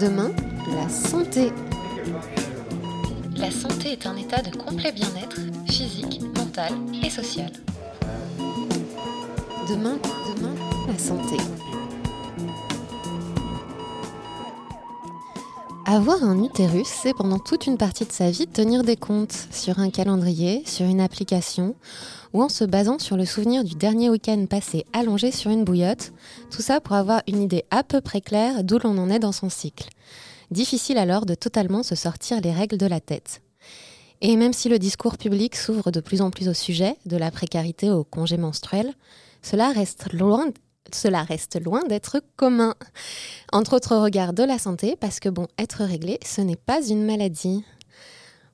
Demain, la santé. La santé est un état de complet bien-être physique, mental et social. Demain, demain, la santé. Avoir un utérus, c'est pendant toute une partie de sa vie tenir des comptes sur un calendrier, sur une application, ou en se basant sur le souvenir du dernier week-end passé allongé sur une bouillotte, tout ça pour avoir une idée à peu près claire d'où l'on en est dans son cycle. Difficile alors de totalement se sortir les règles de la tête. Et même si le discours public s'ouvre de plus en plus au sujet, de la précarité au congé menstruel, cela reste loin cela reste loin d'être commun. Entre autres regards de la santé, parce que bon, être réglé, ce n'est pas une maladie.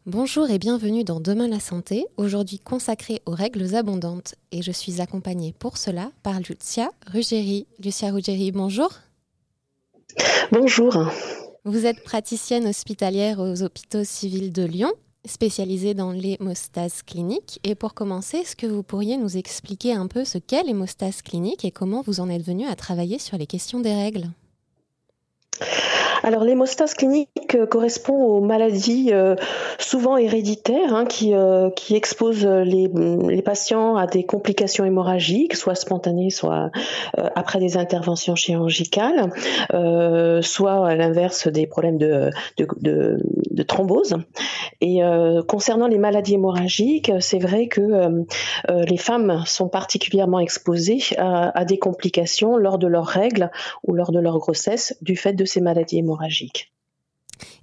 Bonjour et bienvenue dans Demain la santé, aujourd'hui consacré aux règles abondantes. Et je suis accompagnée pour cela par Lucia Ruggeri. Lucia Ruggeri, bonjour. Bonjour. Vous êtes praticienne hospitalière aux hôpitaux civils de Lyon spécialisée dans l'hémostase clinique. Et pour commencer, est-ce que vous pourriez nous expliquer un peu ce qu'est l'hémostase clinique et comment vous en êtes venu à travailler sur les questions des règles? Alors l'hémostase clinique euh, correspond aux maladies euh, souvent héréditaires hein, qui, euh, qui, exposent les, patients à des complications hémorragiques, soit spontanées, soit après des interventions chirurgicales, soit à l'inverse des problèmes de, de thrombose. Et concernant les maladies hémorragiques, c'est vrai que les femmes sont particulièrement exposées à, à des complications lors de leurs règles ou lors de leur grossesse du fait de ces maladies hémorragiques.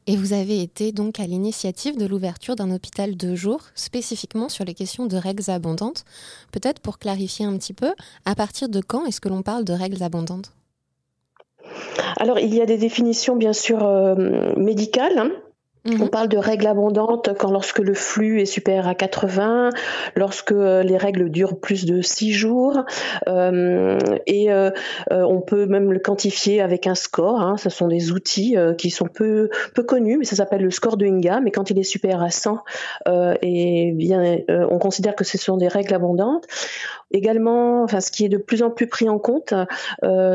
Et vous avez été donc à l'initiative de l'ouverture d'un hôpital de jour spécifiquement sur les questions de règles abondantes. Peut-être pour clarifier un petit peu, à partir de quand est-ce que l'on parle de règles abondantes? Alors, il y a des définitions bien sûr euh, médicales. Hein. On mhm. parle de règles abondantes quand lorsque le flux est supérieur à 80, lorsque euh, les règles durent plus de 6 jours, euh, et euh, on peut même le quantifier avec un score. Hein. Ce sont des outils qui sont peu, peu connus, mais ça s'appelle le score de Ingham. Et quand il est supérieur à 100, et bien, on considère que ce sont des règles abondantes. Également, enfin, ce qui est de plus en plus pris en compte,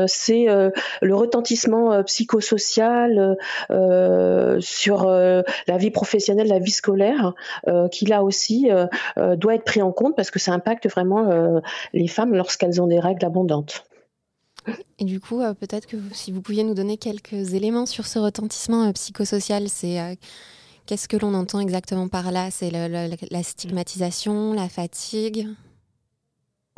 c'est le retentissement psychosocial sur la vie professionnelle, la vie scolaire, euh, qui là aussi euh, euh, doit être pris en compte parce que ça impacte vraiment les femmes lorsqu'elles ont des règles abondantes. Et du coup, peut-être que si vous pouviez nous donner quelques éléments sur ce retentissement psychosocial, c'est qu'est-ce que l'on entend exactement par là? C'est la stigmatisation, la fatigue?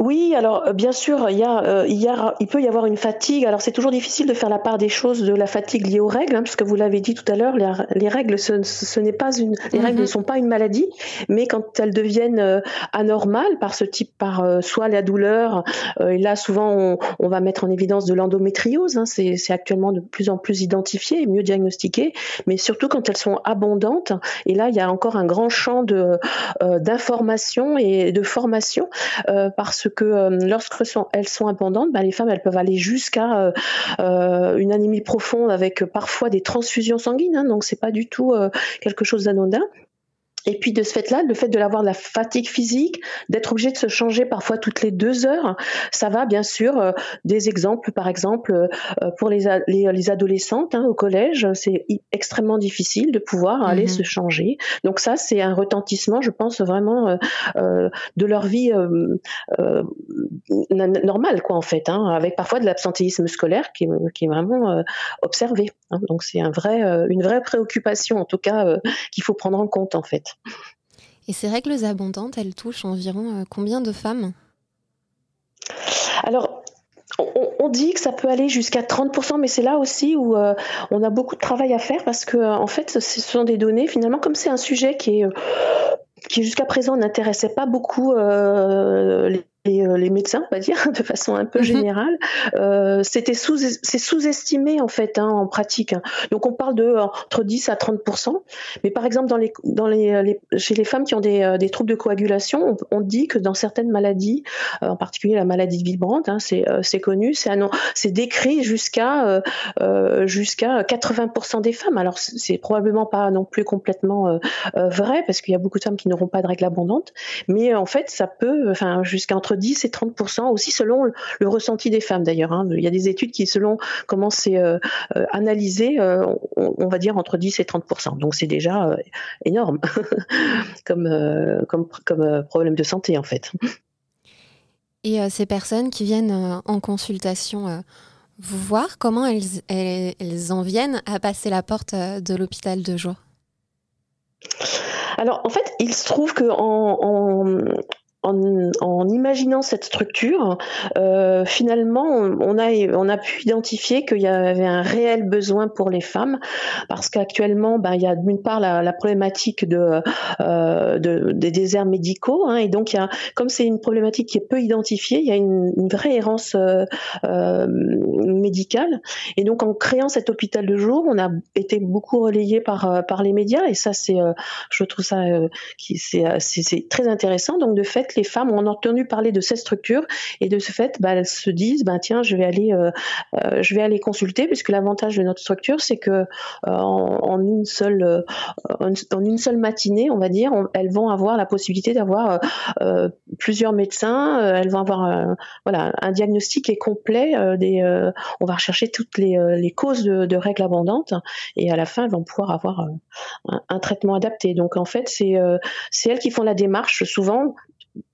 Oui, alors euh, bien sûr, il, y a, euh, il, y a, il peut y avoir une fatigue. Alors c'est toujours difficile de faire la part des choses de la fatigue liée aux règles, hein, puisque vous l'avez dit tout à l'heure, les, règles, ce, ce n'est pas une, les règles ne mhm. sont pas une maladie, mais quand elles deviennent euh, anormales par ce type, par soit la douleur, et là souvent on, on, va mettre en évidence de l'endométriose, hein, c'est actuellement de plus en plus identifié et mieux diagnostiqué, mais surtout quand elles sont abondantes. Et là, il y a encore un grand champ de d'information et de formation parce que euh, lorsque elles sont abondantes, bah, les femmes elles peuvent aller jusqu'à euh, euh, une anémie profonde avec parfois des transfusions sanguines. Hein, donc c'est pas du tout quelque chose d'anodin. Et puis de ce fait-là, le fait de l'avoir de la fatigue physique, d'être obligé de se changer parfois toutes les deux heures, ça va bien sûr. Euh, des exemples, par exemple, euh, pour les, les, adolescentes hein, au collège, c'est extrêmement difficile de pouvoir aller mhm. se changer. Donc ça, c'est un retentissement, je pense vraiment euh, de leur vie normale, quoi, en fait, hein, avec parfois de l'absentéisme scolaire qui, qui, est vraiment observé. Hein. Donc c'est un vrai, une vraie préoccupation, en tout cas, qu'il faut prendre en compte, en fait. Et ces règles abondantes, elles touchent environ euh, combien de femmes? Alors, on, dit que ça peut aller jusqu'à 30%, mais c'est là aussi où euh, on a beaucoup de travail à faire parce que, en fait, ce sont des données, finalement, comme c'est un sujet qui est. Euh, qui jusqu'à présent n'intéressait pas beaucoup les euh, les médecins, on va dire, de façon un peu mhm. générale, euh, c'était sous, c'est sous-estimé en fait hein, en pratique. Hein. Donc on parle de entre 10 à 30% mais par exemple dans les, dans les, chez les femmes qui ont des, euh, des troubles de coagulation, on, dit que dans certaines maladies, en particulier la maladie vibrante, hein, c'est, c'est connu, c'est, c'est décrit jusqu'à jusqu'à 80% des femmes. Alors c'est probablement pas non plus complètement vrai parce qu'il y a beaucoup de femmes qui n'auront pas de règles abondantes, mais en fait ça peut, enfin jusqu'à entre 10 et 30% aussi selon le, ressenti des femmes d'ailleurs. Hein. Il y a des études qui, selon comment c'est analysé, on, va dire entre 10 et 30 Donc c'est déjà énorme comme, comme, comme problème de santé en fait. Et ces personnes qui viennent en consultation vous voir, comment elles, elles, en viennent à passer la porte de l'hôpital de jour alors en fait, il se trouve que en, en, imaginant cette structure, euh, finalement, on a, pu identifier qu'il y avait un réel besoin pour les femmes, parce qu'actuellement, ben, il y a d'une part la, problématique euh, de, des déserts médicaux, hein, et donc comme c'est une problématique qui est peu identifiée, il y a une, vraie errance euh, médicale, et donc en créant cet hôpital de jour, on a été beaucoup relayé par les médias, et ça je trouve ça, très intéressant. Donc de fait les femmes ont entendu parler de cette structure et de ce fait, bah, elles se disent, bah, tiens, je vais aller, euh, euh, je vais aller consulter, puisque l'avantage de notre structure, c'est que euh, en, une seule, matinée, on va dire, elles vont avoir la possibilité d'avoir plusieurs médecins, elles vont avoir voilà un diagnostic est complet. des, on va rechercher toutes les, causes de, règles abondantes et à la fin, elles vont pouvoir avoir un, un traitement adapté. Donc en fait, c'est c'est elles qui font la démarche souvent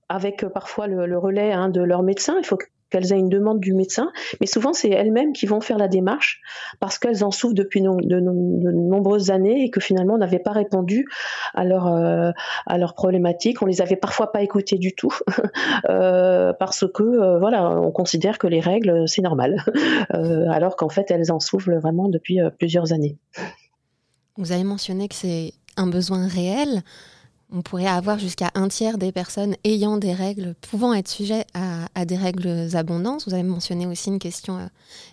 avec euh, parfois le, relais hein, de leur médecin. Il faut qu'elles aient une demande du médecin, mais souvent c'est elles-mêmes qui vont faire la démarche parce qu'elles en souffrent depuis de, nombreuses années et que finalement on n'avait pas répondu à leur euh, à leurs problématiques. On les avait parfois pas écoutées du tout euh, parce que voilà, on considère que les règles c'est normal, alors qu'en fait elles en souffrent vraiment depuis plusieurs années. Vous avez mentionné que c'est un besoin réel on pourrait avoir jusqu'à un tiers des personnes ayant des règles, pouvant être sujettes à, des règles abondantes. Vous avez mentionné aussi une question euh,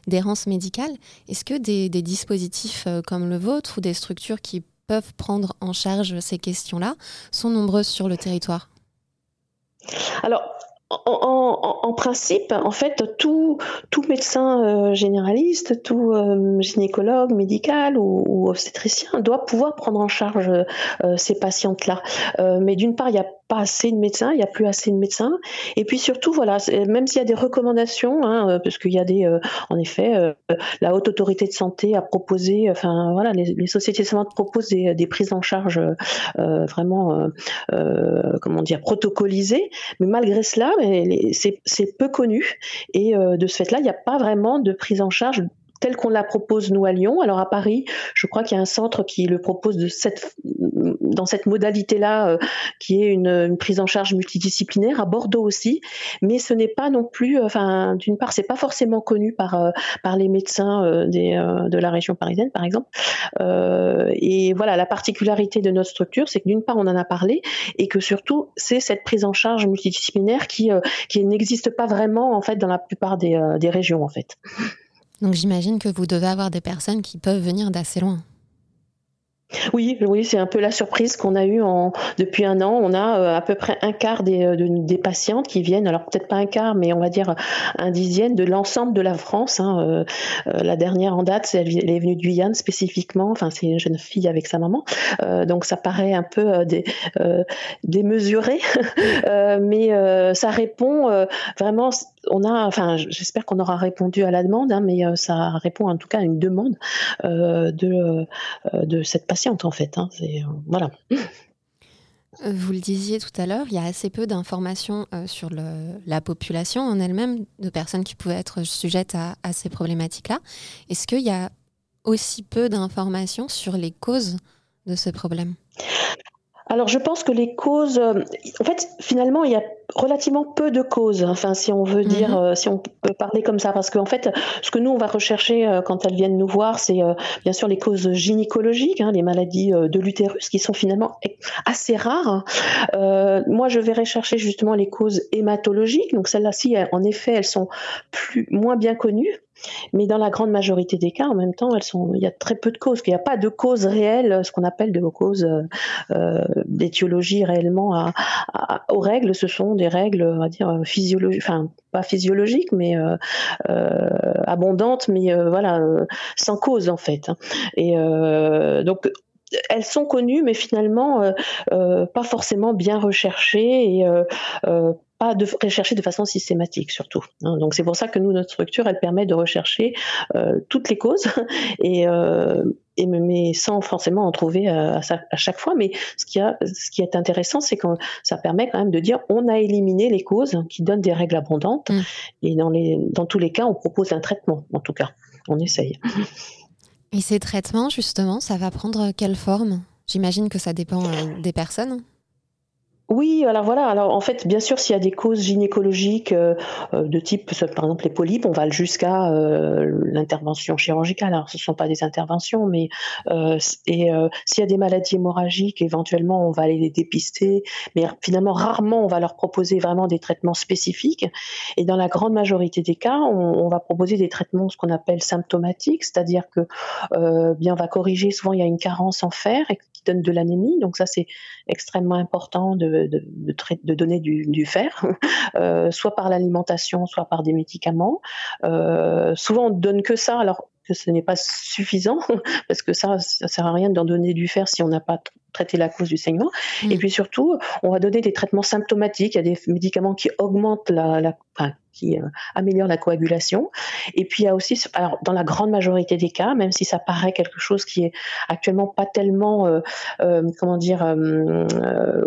d'errance médicale. Est-ce que des, dispositifs euh, comme le vôtre ou des structures qui peuvent prendre en charge ces questions-là sont nombreuses sur le territoire? Alors, en, principe, en fait, tout, tout médecin euh, généraliste, tout euh, gynécologue médical ou, obstétricien doit pouvoir prendre en charge euh, ces patientes-là. mais d'une part, il n'y a pas assez de médecins, il n'y a plus assez de médecins. Et puis surtout, voilà, même s'il y a des recommandations, hein, parce qu'il y a des, en effet, la haute autorité de santé a proposé, enfin voilà, les, sociétés de santé proposent des, prises en charge vraiment, comment dire, protocolisées. Mais malgré cela, c'est peu connu. Et euh, de ce fait-là, il n'y a pas vraiment de prise en charge telle qu'on la propose nous à Lyon. Alors à Paris, je crois qu'il y a un centre qui le propose dans cette modalité-là, euh, qui est une, prise en charge multidisciplinaire. À Bordeaux aussi, mais ce n'est pas non plus, euh, enfin d'une part, c'est pas forcément connu par euh, les médecins de la région parisienne, par exemple. et voilà, la particularité de notre structure, c'est que d'une part, on en a parlé, et que surtout, c'est cette prise en charge multidisciplinaire qui qui n'existe pas vraiment en fait dans la plupart des, des régions en fait. Donc j'imagine que vous devez avoir des personnes qui peuvent venir d'assez loin. Oui, oui, c'est un peu la surprise qu'on a eue depuis un an. On a euh, à peu près un quart des, euh, des patientes qui viennent, alors peut-être pas un quart, mais on va dire un dixième de l'ensemble de la France. Hein. Euh, la dernière en date, elle, est venue de Guyane spécifiquement. Enfin, c'est une jeune fille avec sa maman, donc ça paraît un peu démesuré, mais ça répond vraiment. On a, enfin, j'espère qu'on aura répondu à la demande, hein, mais ça répond en tout cas à une demande de de cette patiente en fait. Hein, euh, voilà. Euh, vous le disiez tout à l'heure, il y a assez peu d'informations euh, sur la population en elle-même, de personnes qui pouvaient être sujettes à, à ces problématiques-là. Est-ce qu'il y a aussi peu d'informations sur les causes de ce problème? Alors je pense que les causes, euh, en fait, finalement, il y a relativement peu de causes. Enfin, si on veut dire, mhm. euh, si on peut parler comme ça, parce qu'en fait, ce que nous on va rechercher euh, quand elles viennent nous voir, c'est bien sûr les causes gynécologiques, hein, les maladies de l'utérus, qui sont finalement assez rares. moi, je vais rechercher justement les causes hématologiques. Donc celles-là-ci, en effet, elles sont plus moins bien connues. Mais dans la grande majorité des cas, en même temps, elles sont, il y a très peu de causes. Il n'y a pas de cause réelle, ce qu'on appelle de causes euh, d'étiologie réellement aux règles. Ce sont des règles, on va dire, physiologiques, enfin, pas physiologiques, mais euh, euh, abondantes, mais voilà, sans cause en fait. Et donc, elles sont connues, mais finalement pas forcément bien recherchées et pas de rechercher de façon systématique surtout. Hein. Donc c'est pour ça que nous notre structure elle permet de rechercher euh, toutes les causes et, euh, et mais sans forcément en trouver à, à, chaque fois. Mais ce qui, a, ce qui est intéressant, c'est que ça permet quand même de dire on a éliminé les causes qui donnent des règles abondantes mm. et dans les dans tous les cas on propose un traitement en tout cas on essaye. Et ces traitements justement ça va prendre quelle forme? J'imagine que ça dépend euh, des personnes. Oui, alors voilà. Alors en fait, bien sûr, s'il y a des causes gynécologiques euh, euh, de type, par exemple les polypes, on va jusqu'à euh, l'intervention chirurgicale. Alors ce ne sont pas des interventions, mais et s'il y a des maladies hémorragiques, éventuellement on va aller les dépister. Mais finalement, rarement on va leur proposer vraiment des traitements spécifiques. Et dans la grande majorité des cas, on, va proposer des traitements ce qu'on appelle symptomatiques, c'est-à-dire que bien on va corriger. Souvent, il y a une carence en fer donne de l'anémie, donc ça c'est extrêmement important de de, donner du, fer, euh, soit par l'alimentation, soit par des médicaments. Euh, souvent, on ne donne que ça, alors que ce n'est pas suffisant, parce que ça, ça sert à rien d'en donner du fer si on n'a pas traité la cause du saignement. Mm. Et puis surtout, on va donner des traitements symptomatiques. Il y a des médicaments qui augmentent la, la qui euh, améliore la coagulation. Et puis il y a aussi, alors dans la grande majorité des cas, même si ça paraît quelque chose qui est actuellement pas tellement, euh, euh, comment dire,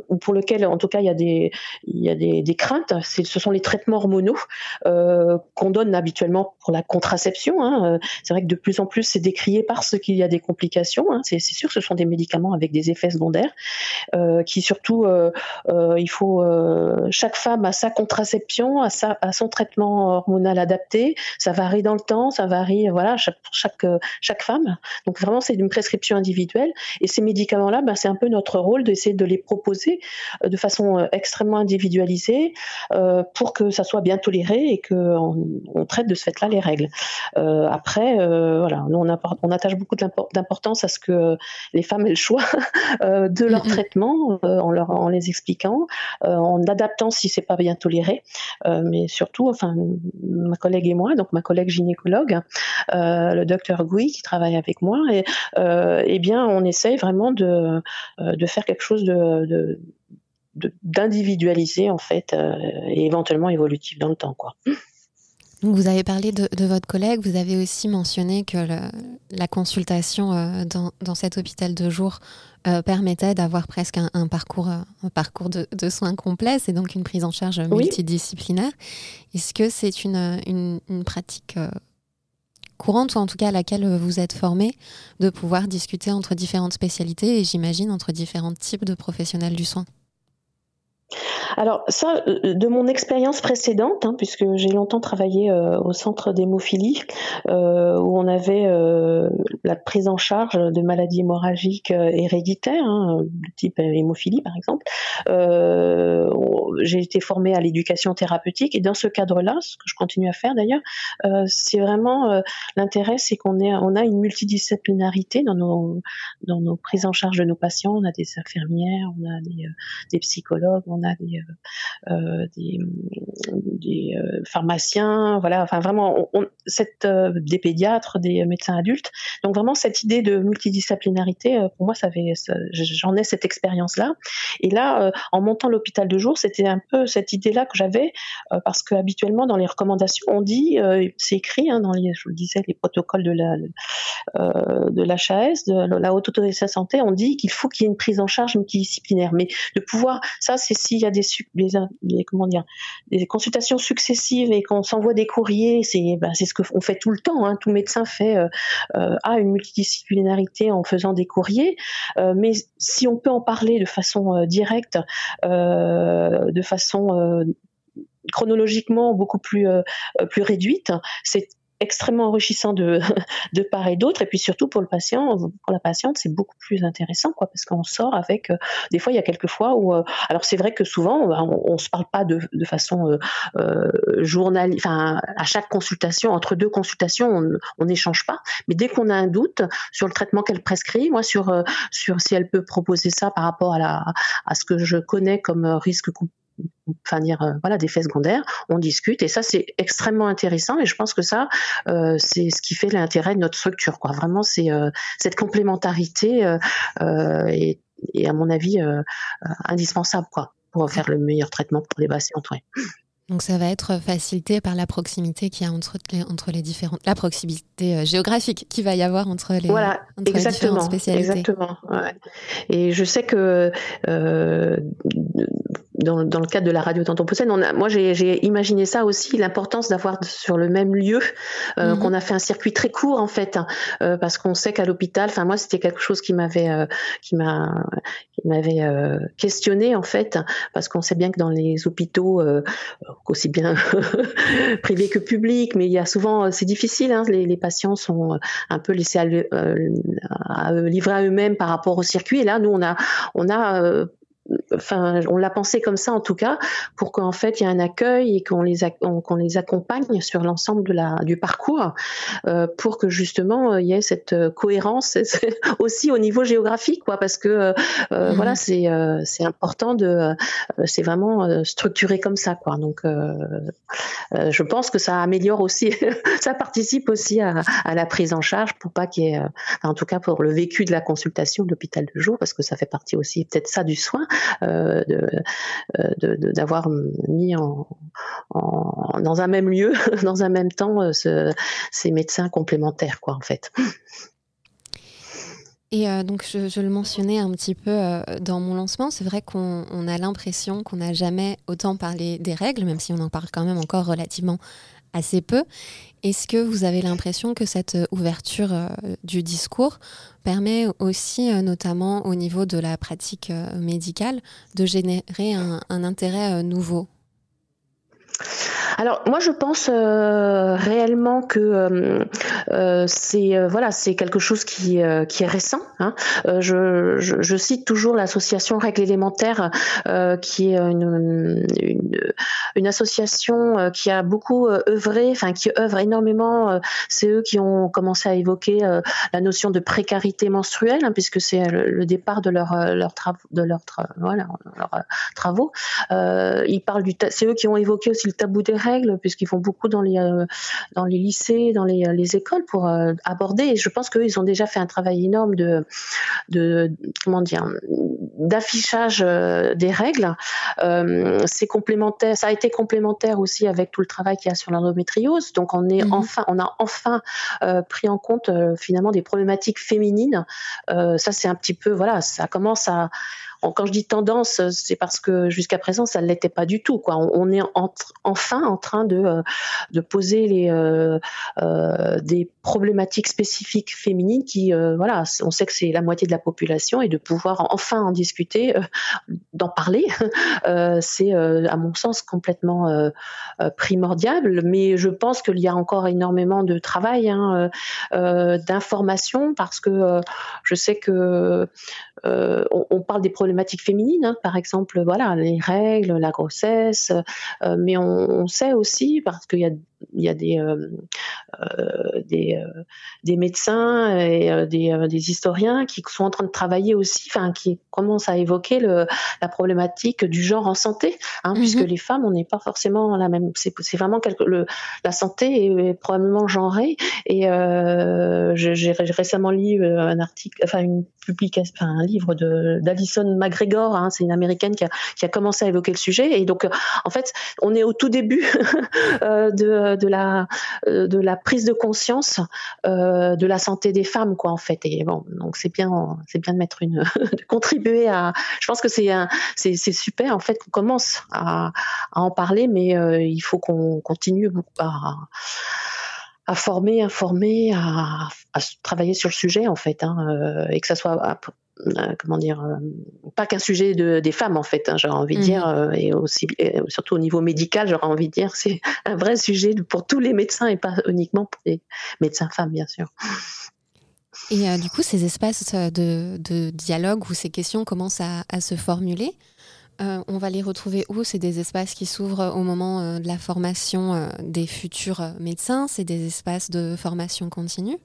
ou pour lequel en tout cas il y a des, il y a des, craintes, ce sont les traitements hormonaux qu'on donne habituellement pour la contraception. Hein. C'est vrai que de plus en plus c'est décrié parce qu'il y a des complications. Hein. C'est sûr, ce sont des médicaments avec des effets secondaires qui surtout, il faut chaque femme a sa contraception, à sa à son traitement hormonal adapté. Ça varie dans le temps, ça varie voilà chaque chaque chaque femme. Donc vraiment c'est une prescription individuelle et ces médicaments-là, ben, c'est un peu notre rôle d'essayer de les proposer euh, de façon euh, extrêmement individualisée euh, pour que ça soit bien toléré et qu'on on traite de ce fait-là les règles. après voilà, nous on, on attache beaucoup d'importance à ce que les femmes aient le choix de leur traitement en leur en les expliquant, en adaptant si c'est pas bien toléré, mais surtout, enfin, ma collègue et moi, donc ma collègue gynécologue, euh, le docteur Gouy qui travaille avec moi, et euh, eh bien, on essaye vraiment de, euh, de faire quelque chose de, d'individualiser en fait et éventuellement évolutif dans le temps quoi. Vous avez parlé de, votre collègue, vous avez aussi mentionné que la consultation euh, dans, cet hôpital de jour euh, permettait d'avoir presque un, parcours, euh, un parcours de, soins complet, c'est donc une prise en charge multidisciplinaire. Est-ce que c'est une, une, pratique courante, ou en tout cas à laquelle vous êtes formé, de pouvoir discuter entre différentes spécialités et j'imagine entre différents types de professionnels du soin? Alors ça, euh, de mon expérience précédente, hein, puisque j'ai longtemps travaillé euh, au centre d'hémophilie, euh, où on avait la prise en charge de maladies hémorragiques héréditaires, hein, de type hémophilie par exemple. j'ai été formée à l'éducation thérapeutique et dans ce cadre-là, ce que je continue à faire d'ailleurs, c'est vraiment l'intérêt, c'est qu'on on a une multidisciplinarité dans nos dans nos prises en charge de nos patients. On a des infirmières, on a des, des psychologues, on a des euh, euh, euh, pharmaciens, voilà, enfin vraiment des pédiatres, des médecins adultes. Donc vraiment cette idée de multidisciplinarité, pour moi, j'en ai cette expérience-là. Et là, en montant l'hôpital de jour, c'était un peu cette idée-là que j'avais, parce que habituellement dans les recommandations, on dit, c'est écrit hein, dans les, je vous le disais, les protocoles de la de l'HAS, de la haute autorité de santé, on dit qu'il faut qu'il y ait une prise en charge multidisciplinaire. Mais de pouvoir, ça, c'est s'il y a des comment dire, des consultations successives et qu'on s'envoie des courriers, c'est ben, ce qu'on fait tout le temps. Hein. Tout médecin fait euh, euh, a une multidisciplinarité en faisant des courriers, euh, mais si on peut en parler de façon directe, de façon chronologiquement beaucoup plus plus réduite, c'est extrêmement enrichissant de, de part et d'autre. Et puis surtout pour le patient, pour la patiente, c'est beaucoup plus intéressant, quoi, parce qu'on sort avec. Euh, des fois, il y a quelques fois où, euh, alors c'est vrai que souvent, on, on, se parle pas de, de façon euh, euh journal, enfin à chaque consultation, entre deux consultations, on n'échange pas. Mais dès qu'on a un doute sur le traitement qu'elle prescrit, moi sur sur si elle peut proposer ça par rapport à la à ce que je connais comme risque enfin dire euh, voilà des faits secondaires, on discute et ça c'est extrêmement intéressant et je pense que ça euh, c'est ce qui fait l'intérêt de notre structure quoi. Vraiment c'est euh, cette complémentarité est, à mon avis indispensable quoi pour faire le meilleur traitement pour les patientes. Ouais. Donc ça va être facilité par la proximité qu'il y a entre les, entre les différentes, la proximité euh, géographique qu'il va y avoir entre les, voilà, exactement, spécialités. Exactement. Ouais. Et je sais que euh, dans, dans, le cadre de la radio Tantoposen, on a, moi j'ai imaginé ça aussi, l'importance d'avoir sur le même lieu, euh, mhm. qu'on a fait un circuit très court en fait, hein, euh, parce qu'on sait qu'à l'hôpital, enfin moi c'était quelque chose qui m'avait euh, qui m'a qui m'avait euh, questionné en fait, parce qu'on sait bien que dans les hôpitaux, aussi bien privés que publics, mais il y a souvent c'est difficile, hein, les, les, patients sont un peu laissés à, à, à livrer à eux-mêmes par rapport au circuit, et là nous on a on a enfin, on l'a pensé comme ça en tout cas, pour qu'en fait il y ait un accueil et qu'on les, qu'on les accompagne sur l'ensemble de la, du parcours, euh, pour que justement euh, il y ait cette euh, cohérence aussi au niveau géographique, quoi, parce que mhm. voilà, c'est c'est important de, c'est vraiment structuré comme ça, quoi. Donc, je pense que ça améliore aussi, ça participe aussi à, à, la prise en charge pour pas qu'il y ait, en tout cas pour le vécu de la consultation de l'hôpital de jour, parce que ça fait partie aussi peut-être ça du soin, euh, d'avoir mis dans un même lieu, dans un même temps, euh, ces médecins complémentaires, quoi, en fait. Et euh, donc, je, le mentionnais un petit peu dans mon lancement, c'est vrai qu'on a l'impression qu'on n'a jamais autant parlé des règles, même si on en parle quand même encore relativement assez peu. Est-ce que vous avez l'impression que cette euh, ouverture euh, du discours permet aussi, euh, notamment au niveau de la pratique médicale, de générer un, un intérêt nouveau? Alors moi je pense euh, réellement que euh, euh, c'est voilà c'est quelque chose qui, qui est récent. Hein. Je, cite toujours l'association Règles élémentaires qui est une, une, association qui a beaucoup œuvré, enfin qui œuvre énormément. c'est eux qui ont commencé à évoquer la notion de précarité menstruelle hein, puisque c'est le, départ de leur leur travaux. ils parlent du c'est eux qui ont évoqué aussi le tabou des règles, puisqu'ils font beaucoup dans les, euh, dans les lycées, dans les, les écoles pour euh, aborder. Et je pense qu'ils ont déjà fait un travail énorme de, de comment dire, d'affichage euh, des règles. c'est complémentaire, ça a été complémentaire aussi avec tout le travail qu'il y a sur l'endométriose. Donc on est mhm. enfin, on a enfin pris en compte finalement des problématiques féminines. ça c'est un petit peu, voilà, ça commence à quand je dis tendance, c'est parce que jusqu'à présent, ça ne l'était pas du tout. Quoi. On, est enfin en train de, euh, poser euh, euh, des problématiques spécifiques féminines qui, voilà, on sait que c'est la moitié de la population et de pouvoir enfin en discuter, d'en parler, c'est à mon sens complètement primordial. Mais je pense qu'il y a encore énormément de travail, hein, d'information, parce que je sais que on, on, parle des problématiques féminines, hein, par exemple, voilà, les règles, la grossesse, euh, mais on, sait aussi, parce qu'il y a, il y a des, euh, euh, des, des, médecins et des, des, historiens qui sont en train de travailler aussi, enfin, qui commencent à évoquer le, la problématique du genre en santé, hein, mm-hmm. puisque les femmes, on n'est pas forcément la même, c'est vraiment quelque, le, la santé est, probablement genrée, et j'ai récemment lu un article, enfin, une publication, enfin, un livre d'Alison McGregor, hein, c'est une américaine qui a, qui a, commencé à évoquer le sujet. Et donc, euh, en fait, on est au tout début euh, de, de, la, euh, de la prise de conscience de la santé des femmes, quoi, en fait. Et bon, donc c'est bien, c'est bien de mettre une, de contribuer à. Je pense que c'est c'est, super en fait qu'on commence à, en parler, mais il faut qu'on continue à à former, informer, à, travailler sur le sujet en fait, hein, et que ça soit euh, comment dire, euh, pas qu'un sujet de, des femmes en fait, hein, j'aurais envie de dire, mhm. euh, et aussi surtout au niveau médical, j'aurais envie de dire, c'est un vrai sujet pour tous les médecins et pas uniquement pour les médecins femmes, bien sûr. Et du coup, ces espaces de, de, dialogue où ces questions commencent à, à se formuler, on va les retrouver où? C'est des espaces qui s'ouvrent au moment de la formation des futurs médecins? C'est des espaces de formation continue?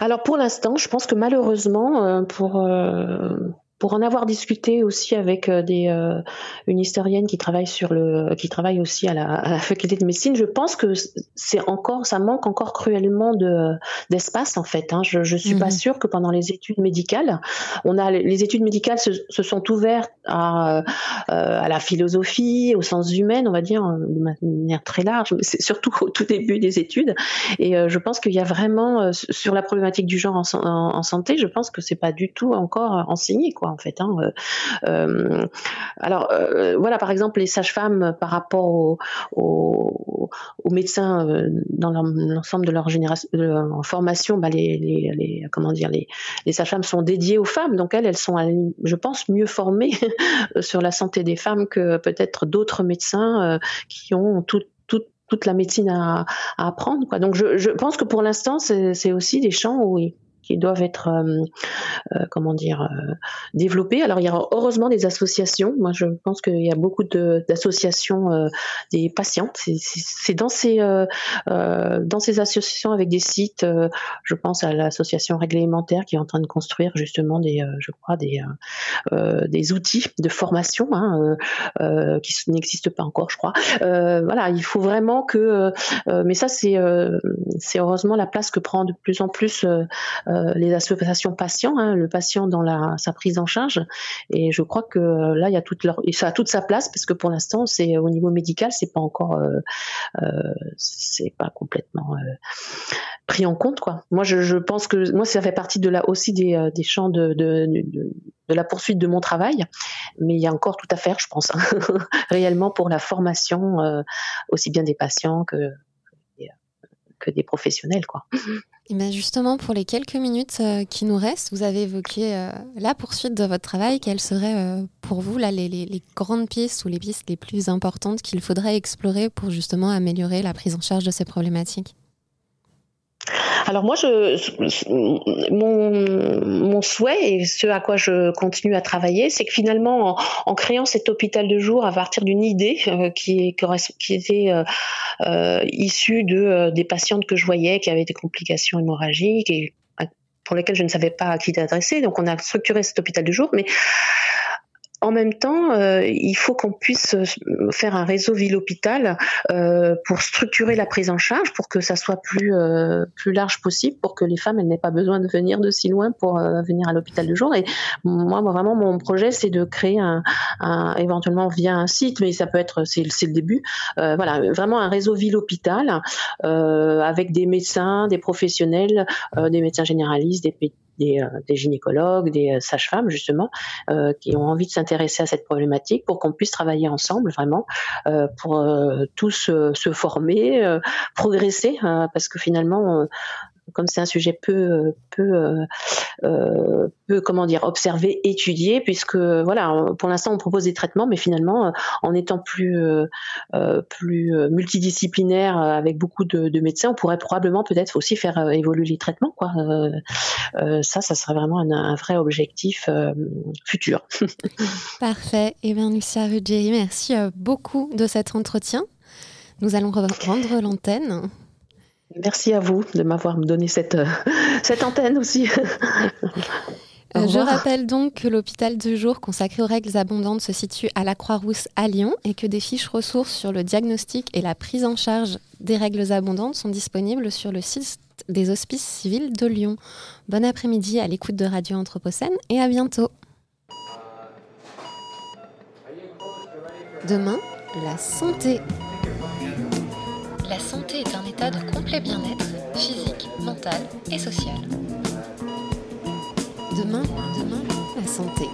Alors pour l'instant, je pense que malheureusement, euh, pour euh, pour en avoir discuté aussi avec euh, des, euh, une historienne qui travaille sur le, qui travaille aussi à la, faculté de médecine, je pense que c'est encore, ça manque encore cruellement de d'espace en fait. Hein. Je, je suis pas mhm. sûre que pendant les études médicales, on a les études médicales se, se sont ouvertes à, euh, à la philosophie, aux sciences humaines, on va dire de manière très large, mais c'est surtout au tout début des études. Et je pense qu'il y a vraiment sur la problématique du genre en, en, en santé, je pense que c'est pas du tout encore enseigné quoi en fait. Hein. Euh, euh, alors euh, voilà, par exemple, les sages-femmes par rapport aux, médecins dans l'ensemble de leur génération, en formation, bah, les, comment dire, les, sages-femmes sont dédiées aux femmes, donc elles, elles sont, je pense, mieux formées sur la santé des femmes que peut-être d'autres médecins qui ont toute la médecine à, apprendre. Quoi. Donc je, pense que pour l'instant, c'est aussi des champs où qui doivent être, euh, euh, comment dire, euh, développés. Alors il y a heureusement des associations. Moi, je pense qu'il y a beaucoup d'associations des patients. C'est dans ces dans ces associations avec des sites. je pense à l'association réglementaire qui est en train de construire justement des, je crois, des des outils de formation hein, qui n'existent pas encore, je crois. voilà, il faut vraiment que, mais ça c'est c'est heureusement la place que prend de plus en plus les associations patients, hein, le patient dans sa prise en charge. Et je crois que euh, là, il y a toute ça a toute sa place parce que pour l'instant, c'est au niveau médical, c'est pas encore, euh, euh c'est pas complètement pris en compte, quoi. Moi, je, pense que moi, ça fait partie de la aussi des, champs de, la poursuite de mon travail, mais il y a encore tout à faire, je pense, hein, réellement pour la formation aussi bien des patients que que des professionnels, quoi. Et bien justement, pour les quelques minutes euh, qui nous restent, vous avez évoqué euh, la poursuite de votre travail. Quelles seraient euh, pour vous là, les, grandes pistes ou les pistes les plus importantes qu'il faudrait explorer pour justement améliorer la prise en charge de ces problématiques? Alors moi, je, mon, souhait et ce à quoi je continue à travailler, c'est que finalement, en, créant cet hôpital de jour à partir d'une idée euh, qui, était euh, euh, issue de des patientes que je voyais qui avaient des complications hémorragiques et pour lesquelles je ne savais pas à qui t'adresser. Donc on a structuré cet hôpital de jour, mais en même temps, euh, il faut qu'on puisse euh, faire un réseau ville-hôpital euh, pour structurer la prise en charge, pour que ça soit plus plus large possible, pour que les femmes n'aient pas besoin de venir de si loin pour venir à l'hôpital de jour. Et moi, vraiment, mon projet, c'est de créer un, éventuellement via un site, mais ça peut être, c'est le début, voilà, vraiment un réseau ville-hôpital avec des médecins, des professionnels, des médecins généralistes, des des, euh, des gynécologues, des euh, sages-femmes justement, euh, qui ont envie de s'intéresser à cette problématique pour qu'on puisse travailler ensemble vraiment pour tous se former, progresser, parce que finalement comme c'est un sujet peu euh, euh, peu comment dire observé étudié puisque voilà pour l'instant on propose des traitements mais finalement en étant plus euh, multidisciplinaire avec beaucoup de, de, médecins on pourrait probablement peut-être aussi faire évoluer les traitements quoi. Ça ça serait vraiment un, vrai objectif futur. Parfait. Eh bien merci beaucoup de cet entretien. Nous allons reprendre l'antenne Merci à vous de m'avoir donné cette, euh, cette antenne aussi. Je rappelle donc que l'hôpital de jour consacré aux règles abondantes se situe à la Croix-Rousse à Lyon et que des fiches ressources sur le diagnostic et la prise en charge des règles abondantes sont disponibles sur le site des hospices civils de Lyon. Bon après-midi à l'écoute de Radio Anthropocène et à bientôt. Demain, la santé. Santé est un état de complet bien-être physique, mental et social. Demain, demain, la santé.